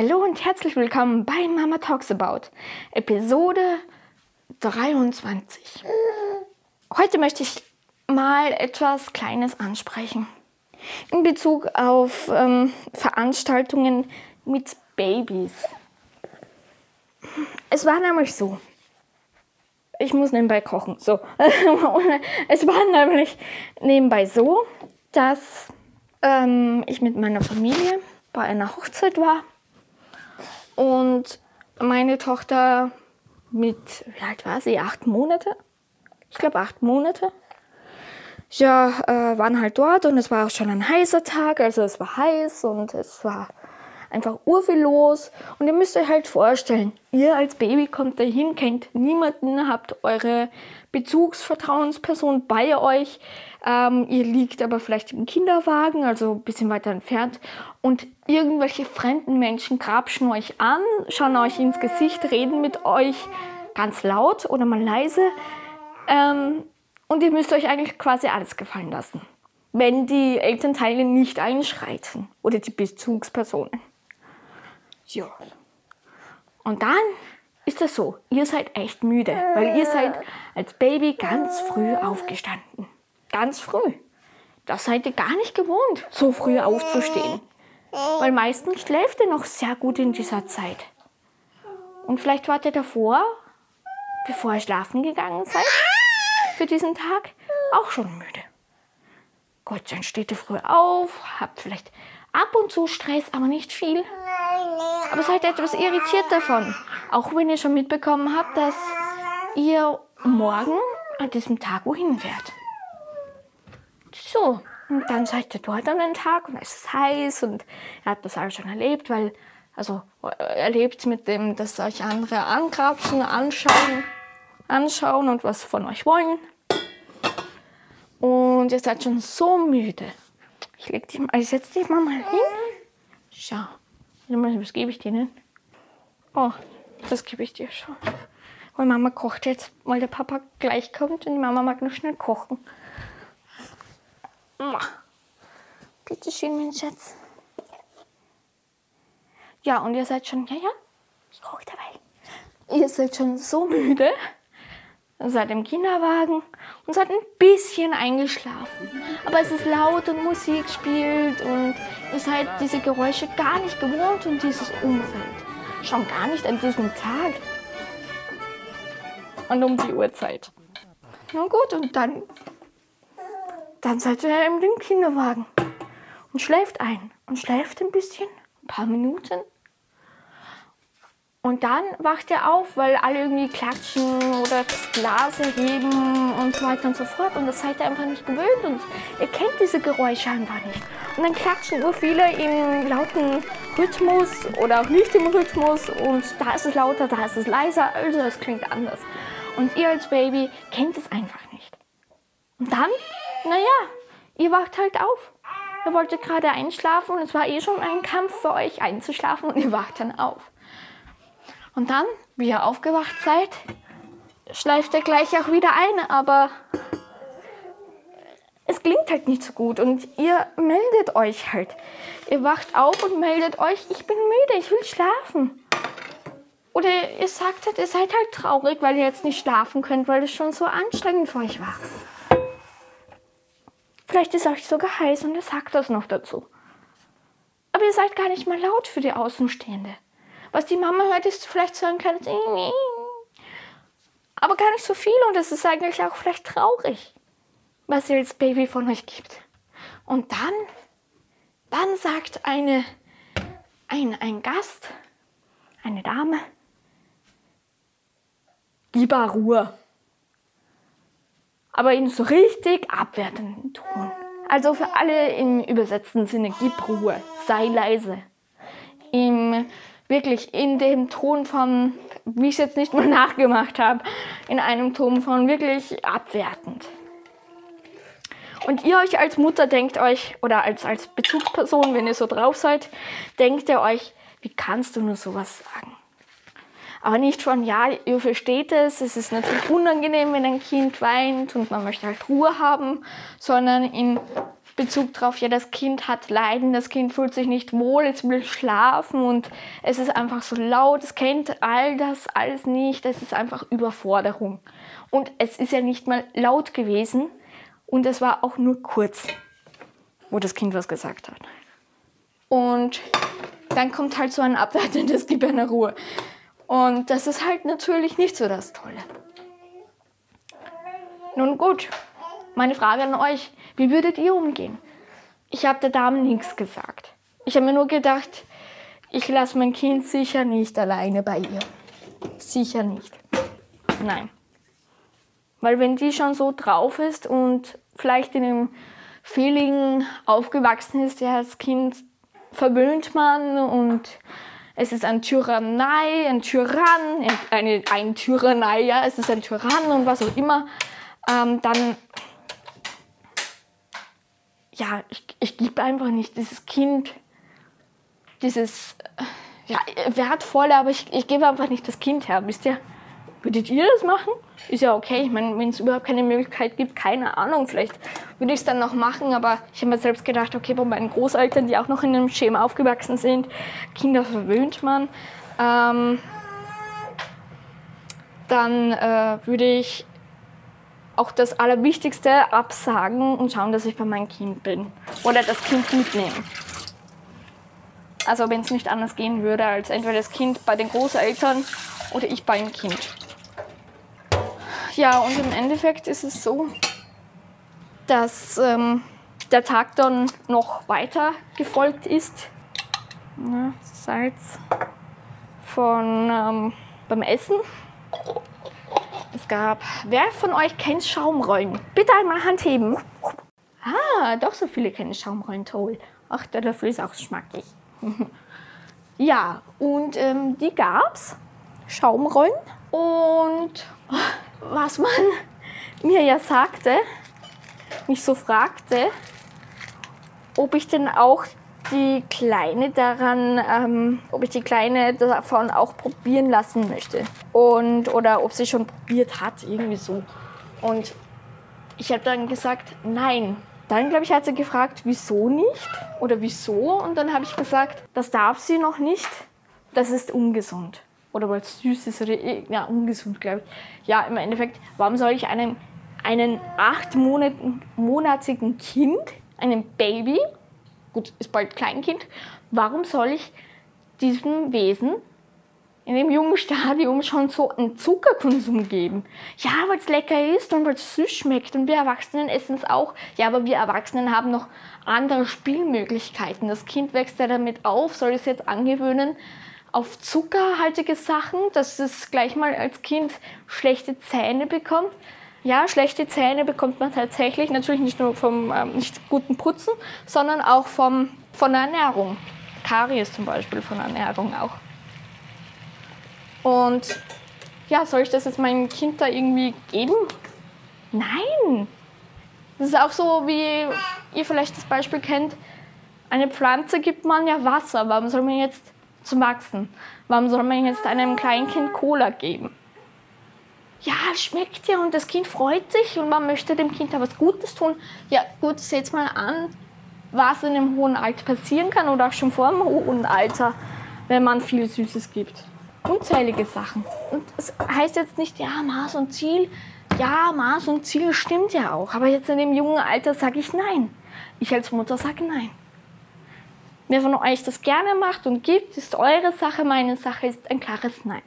Hallo und herzlich willkommen bei Mama Talks About, Episode 23. Heute möchte ich mal etwas Kleines ansprechen in Bezug auf ähm, Veranstaltungen mit Babys. Es war nämlich so, ich muss nebenbei kochen. So. es war nämlich nebenbei so, dass ähm, ich mit meiner Familie bei einer Hochzeit war und meine Tochter mit, wie alt war sie? Acht Monate? Ich glaube acht Monate. Ja, äh, waren halt dort und es war auch schon ein heißer Tag, also es war heiß und es war einfach urviel los. Und ihr müsst euch halt vorstellen, ihr als Baby kommt dahin, kennt niemanden, habt eure Bezugsvertrauensperson bei euch. Ähm, ihr liegt aber vielleicht im Kinderwagen, also ein bisschen weiter entfernt. Und irgendwelche fremden Menschen grapschen euch an, schauen euch ins Gesicht, reden mit euch ganz laut oder mal leise. Ähm, und ihr müsst euch eigentlich quasi alles gefallen lassen, wenn die Elternteile nicht einschreiten oder die Bezugspersonen. Ja. Und dann ist das so, ihr seid echt müde, weil ihr seid als Baby ganz früh aufgestanden. Ganz früh. Das seid ihr gar nicht gewohnt, so früh aufzustehen. Weil meistens schläft ihr noch sehr gut in dieser Zeit. Und vielleicht wart ihr davor, bevor ihr schlafen gegangen seid, für diesen Tag auch schon müde. Gott, dann steht ihr früh auf, habt vielleicht ab und zu Stress, aber nicht viel. Aber seid etwas irritiert davon. Auch wenn ihr schon mitbekommen habt, dass ihr morgen an diesem Tag wohin fährt. So, und dann seid ihr dort an den Tag und es ist heiß und ihr habt das alles schon erlebt, weil, also erlebt mit dem, dass euch andere angrapschen, anschauen, anschauen und was von euch wollen. Und ihr seid schon so müde. Ich leg dich mal, ich setz dich mal, mal hin. Schau. Was gebe ich denn? Oh, das gebe ich dir schon. Weil Mama kocht jetzt, weil der Papa gleich kommt und die Mama mag nur schnell kochen. Bitte schön, mein Schatz. Ja, und ihr seid schon, ja, ja, ich koche dabei. Ihr seid schon so müde, seid im Kinderwagen und seid ein bisschen eingeschlafen. Aber es ist laut und Musik spielt und ihr seid diese Geräusche gar nicht gewohnt und dieses Umfeld. Schon gar nicht an diesem Tag. Und um die Uhrzeit. Na gut, und dann, dann seid ihr im Kinderwagen und schläft ein und schläft ein bisschen, ein paar Minuten und dann wacht er auf, weil alle irgendwie klatschen oder das Glas erheben und so weiter und so fort. Und das seid ihr einfach nicht gewöhnt und ihr kennt diese Geräusche einfach nicht. Und dann klatschen nur viele im lauten Rhythmus oder auch nicht im Rhythmus. Und da ist es lauter, da ist es leiser, also es klingt anders. Und ihr als Baby kennt es einfach nicht. Und dann, naja, ihr wacht halt auf. Ihr wolltet gerade einschlafen und es war eh schon ein Kampf für euch einzuschlafen und ihr wacht dann auf. Und dann, wie ihr aufgewacht seid, schleift er gleich auch wieder ein, aber es klingt halt nicht so gut und ihr meldet euch halt. Ihr wacht auf und meldet euch, ich bin müde, ich will schlafen. Oder ihr sagt halt, ihr seid halt traurig, weil ihr jetzt nicht schlafen könnt, weil es schon so anstrengend für euch war. Vielleicht ist euch sogar heiß und ihr sagt das noch dazu. Aber ihr seid gar nicht mal laut für die Außenstehende. Was die Mama hört, ist vielleicht so ein kleines aber gar nicht so viel und es ist eigentlich auch vielleicht traurig, was ihr als Baby von euch gibt. Und dann, dann sagt eine, ein, ein Gast, eine Dame, gib Ruhe. Aber in so richtig abwertenden Ton. Also für alle im übersetzten Sinne, gib Ruhe, sei leise. Im wirklich in dem Ton von, wie ich es jetzt nicht mal nachgemacht habe, in einem Ton von wirklich abwertend. Und ihr euch als Mutter denkt euch, oder als, als Bezugsperson, wenn ihr so drauf seid, denkt ihr euch, wie kannst du nur sowas sagen? Aber nicht von, ja, ihr versteht es, es ist natürlich unangenehm, wenn ein Kind weint und man möchte halt Ruhe haben, sondern in, Bezug drauf, ja, das Kind hat Leiden, das Kind fühlt sich nicht wohl, es will schlafen und es ist einfach so laut, es kennt all das alles nicht, es ist einfach Überforderung. Und es ist ja nicht mal laut gewesen und es war auch nur kurz, wo das Kind was gesagt hat. Und dann kommt halt so ein abwertendes Gib eine Ruhe. Und das ist halt natürlich nicht so das Tolle. Nun gut, meine Frage an euch, wie würdet ihr umgehen? Ich habe der Dame nichts gesagt. Ich habe mir nur gedacht, ich lasse mein Kind sicher nicht alleine bei ihr. Sicher nicht. Nein. Weil wenn die schon so drauf ist und vielleicht in einem Feeling aufgewachsen ist, ja, als Kind verwöhnt man und es ist ein Tyrannei, ein Tyrann, eine, ein Tyrannei, ja, es ist ein Tyrann und was auch immer, ähm, dann ja, ich, ich gebe einfach nicht dieses Kind, dieses äh, ja, wertvolle, aber ich, ich gebe einfach nicht das Kind her, wisst ihr? Würdet ihr das machen? Ist ja okay. Ich meine, wenn es überhaupt keine Möglichkeit gibt, keine Ahnung, vielleicht würde ich es dann noch machen, aber ich habe mir selbst gedacht, okay, bei meinen Großeltern, die auch noch in einem Schema aufgewachsen sind, Kinder verwöhnt man, ähm, dann äh, würde ich auch das Allerwichtigste absagen und schauen, dass ich bei meinem Kind bin. Oder das Kind mitnehmen. Also wenn es nicht anders gehen würde, als entweder das Kind bei den Großeltern oder ich beim Kind. Ja, und im Endeffekt ist es so, dass ähm, der Tag dann noch weiter gefolgt ist. Ja, Salz von ähm, beim Essen es gab, wer von euch kennt Schaumrollen? Bitte einmal Hand heben. Ah, doch so viele kennen Schaumrollen, toll. Ach, der Löffel ist auch schmackig. ja, und ähm, die gab's, Schaumrollen. Und was man mir ja sagte, mich so fragte, ob ich denn auch die Kleine daran, ähm, ob ich die Kleine davon auch probieren lassen möchte. Und, oder ob sie schon probiert hat, irgendwie so. Und ich habe dann gesagt, nein. Dann, glaube ich, hat sie gefragt, wieso nicht? Oder wieso? Und dann habe ich gesagt, das darf sie noch nicht. Das ist ungesund. Oder weil es süß ist oder ja, ungesund, glaube ich. Ja, im Endeffekt, warum soll ich einem einen acht monatigen Kind, einem Baby, gut, ist bald Kleinkind, warum soll ich diesem Wesen in dem jungen Stadium schon so einen Zuckerkonsum geben. Ja, weil es lecker ist und weil es süß schmeckt und wir Erwachsenen essen es auch. Ja, aber wir Erwachsenen haben noch andere Spielmöglichkeiten. Das Kind wächst ja damit auf, soll es jetzt angewöhnen auf zuckerhaltige Sachen, dass es gleich mal als Kind schlechte Zähne bekommt. Ja, schlechte Zähne bekommt man tatsächlich, natürlich nicht nur vom ähm, nicht guten Putzen, sondern auch vom, von der Ernährung. Karies zum Beispiel von Ernährung auch. Und ja, soll ich das jetzt meinem Kind da irgendwie geben? Nein! Das ist auch so, wie ihr vielleicht das Beispiel kennt. Eine Pflanze gibt man ja Wasser. Warum soll man jetzt zum Wachsen? Warum soll man jetzt einem Kleinkind Cola geben? Ja, schmeckt ja und das Kind freut sich und man möchte dem Kind da was Gutes tun. Ja, gut, setz mal an, was in einem hohen Alter passieren kann oder auch schon vor dem hohen Alter, wenn man viel Süßes gibt. Unzählige Sachen. Und es heißt jetzt nicht, ja, Maß und Ziel. Ja, Maß und Ziel stimmt ja auch. Aber jetzt in dem jungen Alter sage ich nein. Ich als Mutter sage nein. Wer von euch das gerne macht und gibt, ist eure Sache. Meine Sache ist ein klares Nein.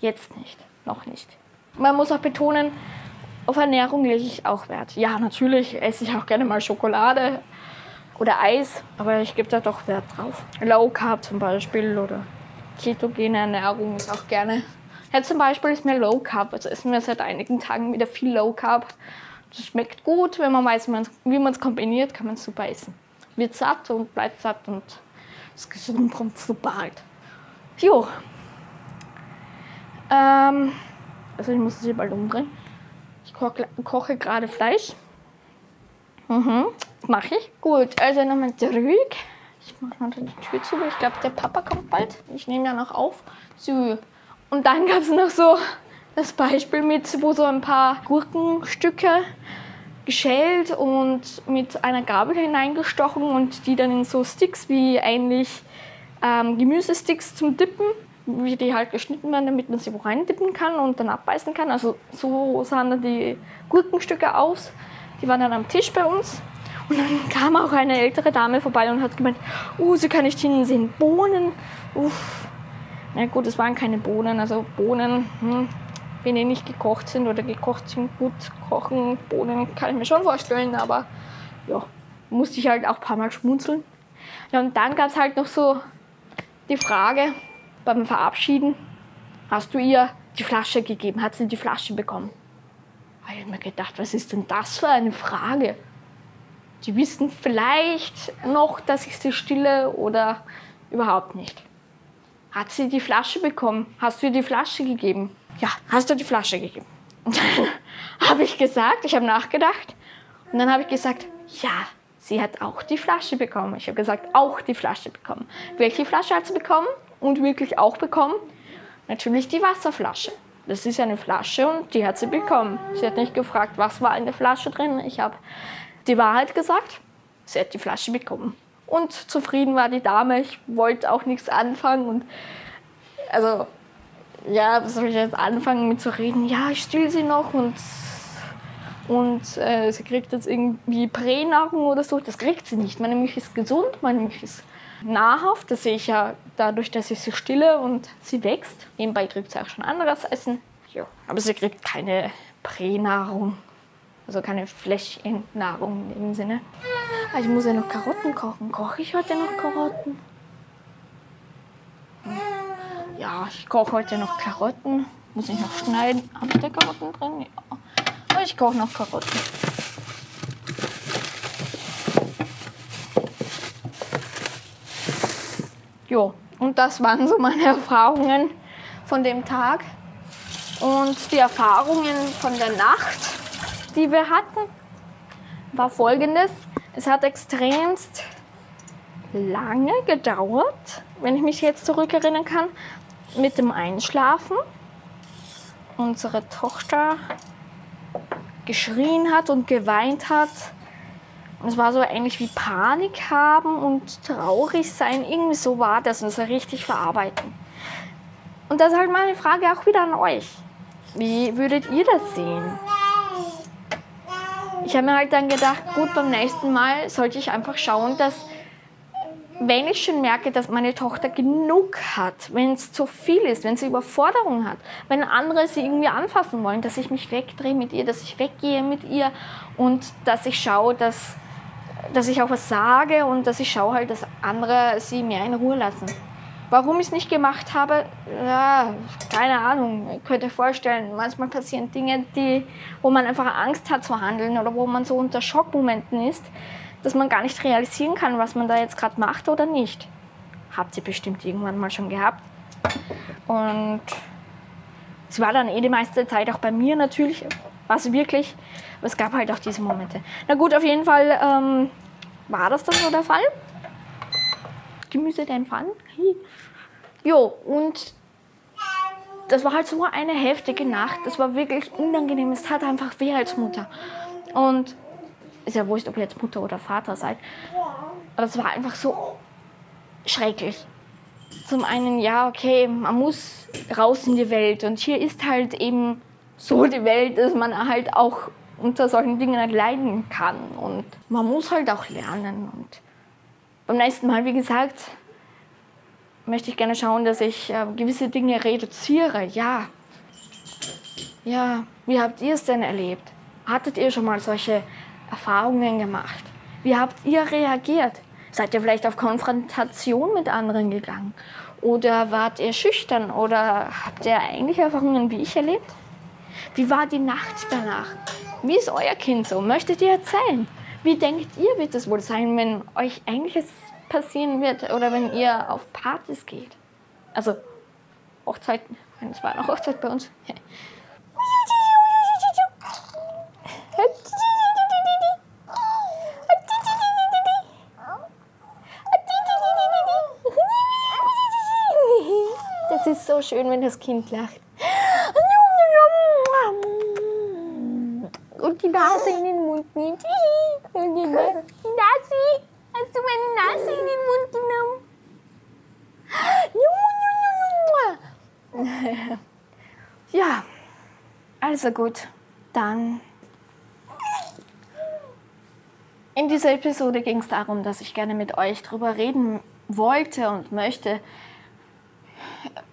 Jetzt nicht. Noch nicht man muss auch betonen, auf Ernährung lege ich auch Wert. Ja, natürlich esse ich auch gerne mal Schokolade oder Eis, aber ich gebe da doch Wert drauf. Low Carb zum Beispiel oder ketogene Ernährung ist auch gerne. Ja, zum Beispiel ist mir Low Carb, also essen wir seit einigen Tagen wieder viel Low Carb. Das schmeckt gut, wenn man weiß, wie man es kombiniert, kann man es super essen. Wird satt und bleibt satt und ist gesund und super halt. Jo. Ähm, also ich muss es hier bald umdrehen. Ich koche, koche gerade Fleisch. Mhm, mache ich. Gut, also nochmal zurück. Ich mache noch die Tür zu, ich glaube, der Papa kommt bald. Ich nehme ja noch auf. So. Und dann gab es noch so das Beispiel mit, wo so ein paar Gurkenstücke geschält und mit einer Gabel hineingestochen und die dann in so Sticks wie eigentlich ähm, Gemüsesticks zum Dippen, wie die halt geschnitten werden, damit man sie wo rein dippen kann und dann abbeißen kann. Also so sahen dann die Gurkenstücke aus. Die waren dann am Tisch bei uns. Und dann kam auch eine ältere Dame vorbei und hat gemeint, uh, sie kann nicht hinsehen, Bohnen. Uff. Na gut, es waren keine Bohnen, also Bohnen, hm, wenn die nicht gekocht sind oder gekocht sind, gut kochen. Bohnen kann ich mir schon vorstellen, aber ja, musste ich halt auch ein paar Mal schmunzeln. Ja, und dann gab es halt noch so die Frage beim Verabschieden, hast du ihr die Flasche gegeben? Hat sie die Flasche bekommen? Ich habe mir gedacht, was ist denn das für eine Frage? Die wissen vielleicht noch, dass ich sie stille oder überhaupt nicht. Hat sie die Flasche bekommen? Hast du ihr die Flasche gegeben? Ja, hast du die Flasche gegeben? Und dann habe ich gesagt, ich habe nachgedacht. Und dann habe ich gesagt, ja, sie hat auch die Flasche bekommen. Ich habe gesagt, auch die Flasche bekommen. Welche Flasche hat sie bekommen? Und wirklich auch bekommen? Natürlich die Wasserflasche. Das ist eine Flasche und die hat sie bekommen. Sie hat nicht gefragt, was war in der Flasche drin. Ich habe die Wahrheit gesagt. Sie hat die Flasche bekommen. Und zufrieden war die Dame. Ich wollte auch nichts anfangen. Und also, ja, was soll ich jetzt anfangen mit zu reden? Ja, ich still sie noch und, und äh, sie kriegt jetzt irgendwie Pränahrung oder so. Das kriegt sie nicht. Meine Milch ist gesund, meine Milch ist nahrhaft. Das sehe ich ja dadurch, dass ich sie stille und sie wächst. Nebenbei kriegt sie auch schon anderes Essen. Ja, aber sie kriegt keine Pränahrung. Also keine Fläschchennahrung in dem Sinne. Ah, ich muss ja noch Karotten kochen. Koche ich heute noch Karotten? Hm. Ja, ich koche heute noch Karotten. Muss ich noch schneiden. Habe ich da Karotten drin? Ja. Aber ich koche noch Karotten. Jo, und das waren so meine Erfahrungen von dem Tag. Und die Erfahrungen von der Nacht, die wir hatten, war folgendes. Es hat extremst lange gedauert, wenn ich mich jetzt zurückerinnern kann, mit dem Einschlafen. Unsere Tochter geschrien hat und geweint hat. Es war so ähnlich wie Panik haben und traurig sein. Irgendwie so war das und so richtig verarbeiten. Und das ist halt meine Frage auch wieder an euch. Wie würdet ihr das sehen? Ich habe mir halt dann gedacht, gut, beim nächsten Mal sollte ich einfach schauen, dass wenn ich schon merke, dass meine Tochter genug hat, wenn es zu viel ist, wenn sie Überforderung hat, wenn andere sie irgendwie anfassen wollen, dass ich mich wegdrehe mit ihr, dass ich weggehe mit ihr und dass ich schaue, dass, dass ich auch was sage und dass ich schaue halt, dass andere sie mehr in Ruhe lassen. Warum ich es nicht gemacht habe, ja, keine Ahnung. Ich könnte vorstellen, manchmal passieren Dinge, die, wo man einfach Angst hat zu handeln oder wo man so unter Schockmomenten ist, dass man gar nicht realisieren kann, was man da jetzt gerade macht oder nicht. Habt ihr bestimmt irgendwann mal schon gehabt. Und es war dann eh die meiste Zeit auch bei mir natürlich, war es wirklich. Aber es gab halt auch diese Momente. Na gut, auf jeden Fall ähm, war das dann so der Fall. Gemüse dein Pfann. Jo, und das war halt so eine heftige Nacht. Das war wirklich unangenehm. Es tat einfach weh als Mutter. Und ist ja wurscht, ob ihr jetzt Mutter oder Vater seid. Aber es war einfach so schrecklich. Zum einen, ja, okay, man muss raus in die Welt. Und hier ist halt eben so die Welt, dass man halt auch unter solchen Dingen leiden kann. Und man muss halt auch lernen. Und beim nächsten Mal, wie gesagt, möchte ich gerne schauen, dass ich äh, gewisse Dinge reduziere. Ja. Ja, wie habt ihr es denn erlebt? Hattet ihr schon mal solche Erfahrungen gemacht? Wie habt ihr reagiert? Seid ihr vielleicht auf Konfrontation mit anderen gegangen? Oder wart ihr schüchtern? Oder habt ihr ähnliche Erfahrungen wie ich erlebt? Wie war die Nacht danach? Wie ist euer Kind so? Möchtet ihr erzählen? Wie denkt ihr, wird es wohl sein, wenn euch Ähnliches passieren wird oder wenn ihr auf Partys geht. Also Hochzeiten, es war eine Hochzeit bei uns. Das ist so schön, wenn das Kind lacht. Und die Nase in den Mund nimmt. Und die Nase. Hast du meine Nase in den Mund genommen? Ja, also gut, dann. In dieser Episode ging es darum, dass ich gerne mit euch drüber reden wollte und möchte,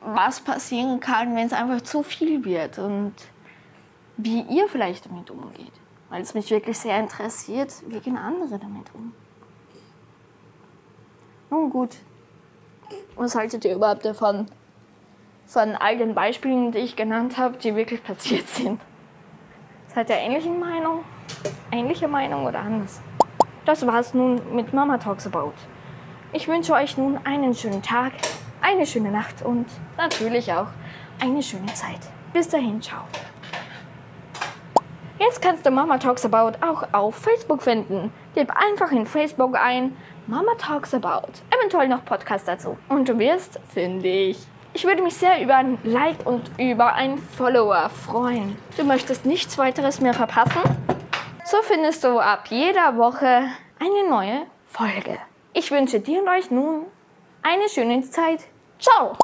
was passieren kann, wenn es einfach zu viel wird und wie ihr vielleicht damit umgeht. Weil es mich wirklich sehr interessiert, wie gehen andere damit um. Nun gut, was haltet ihr überhaupt davon? Von all den Beispielen, die ich genannt habe, die wirklich passiert sind. Seid ihr ähnliche Meinung? Ähnliche Meinung oder anders? Das war's nun mit Mama Talks About. Ich wünsche euch nun einen schönen Tag, eine schöne Nacht und natürlich auch eine schöne Zeit. Bis dahin, ciao. Jetzt kannst du Mama Talks About auch auf Facebook finden. Gib einfach in Facebook ein Mama Talks About. Eventuell noch Podcast dazu. Und du wirst fündig. Ich würde mich sehr über ein Like und über einen Follower freuen. Du möchtest nichts weiteres mehr verpassen? So findest du ab jeder Woche eine neue Folge. Ich wünsche dir und euch nun eine schöne Zeit. Ciao!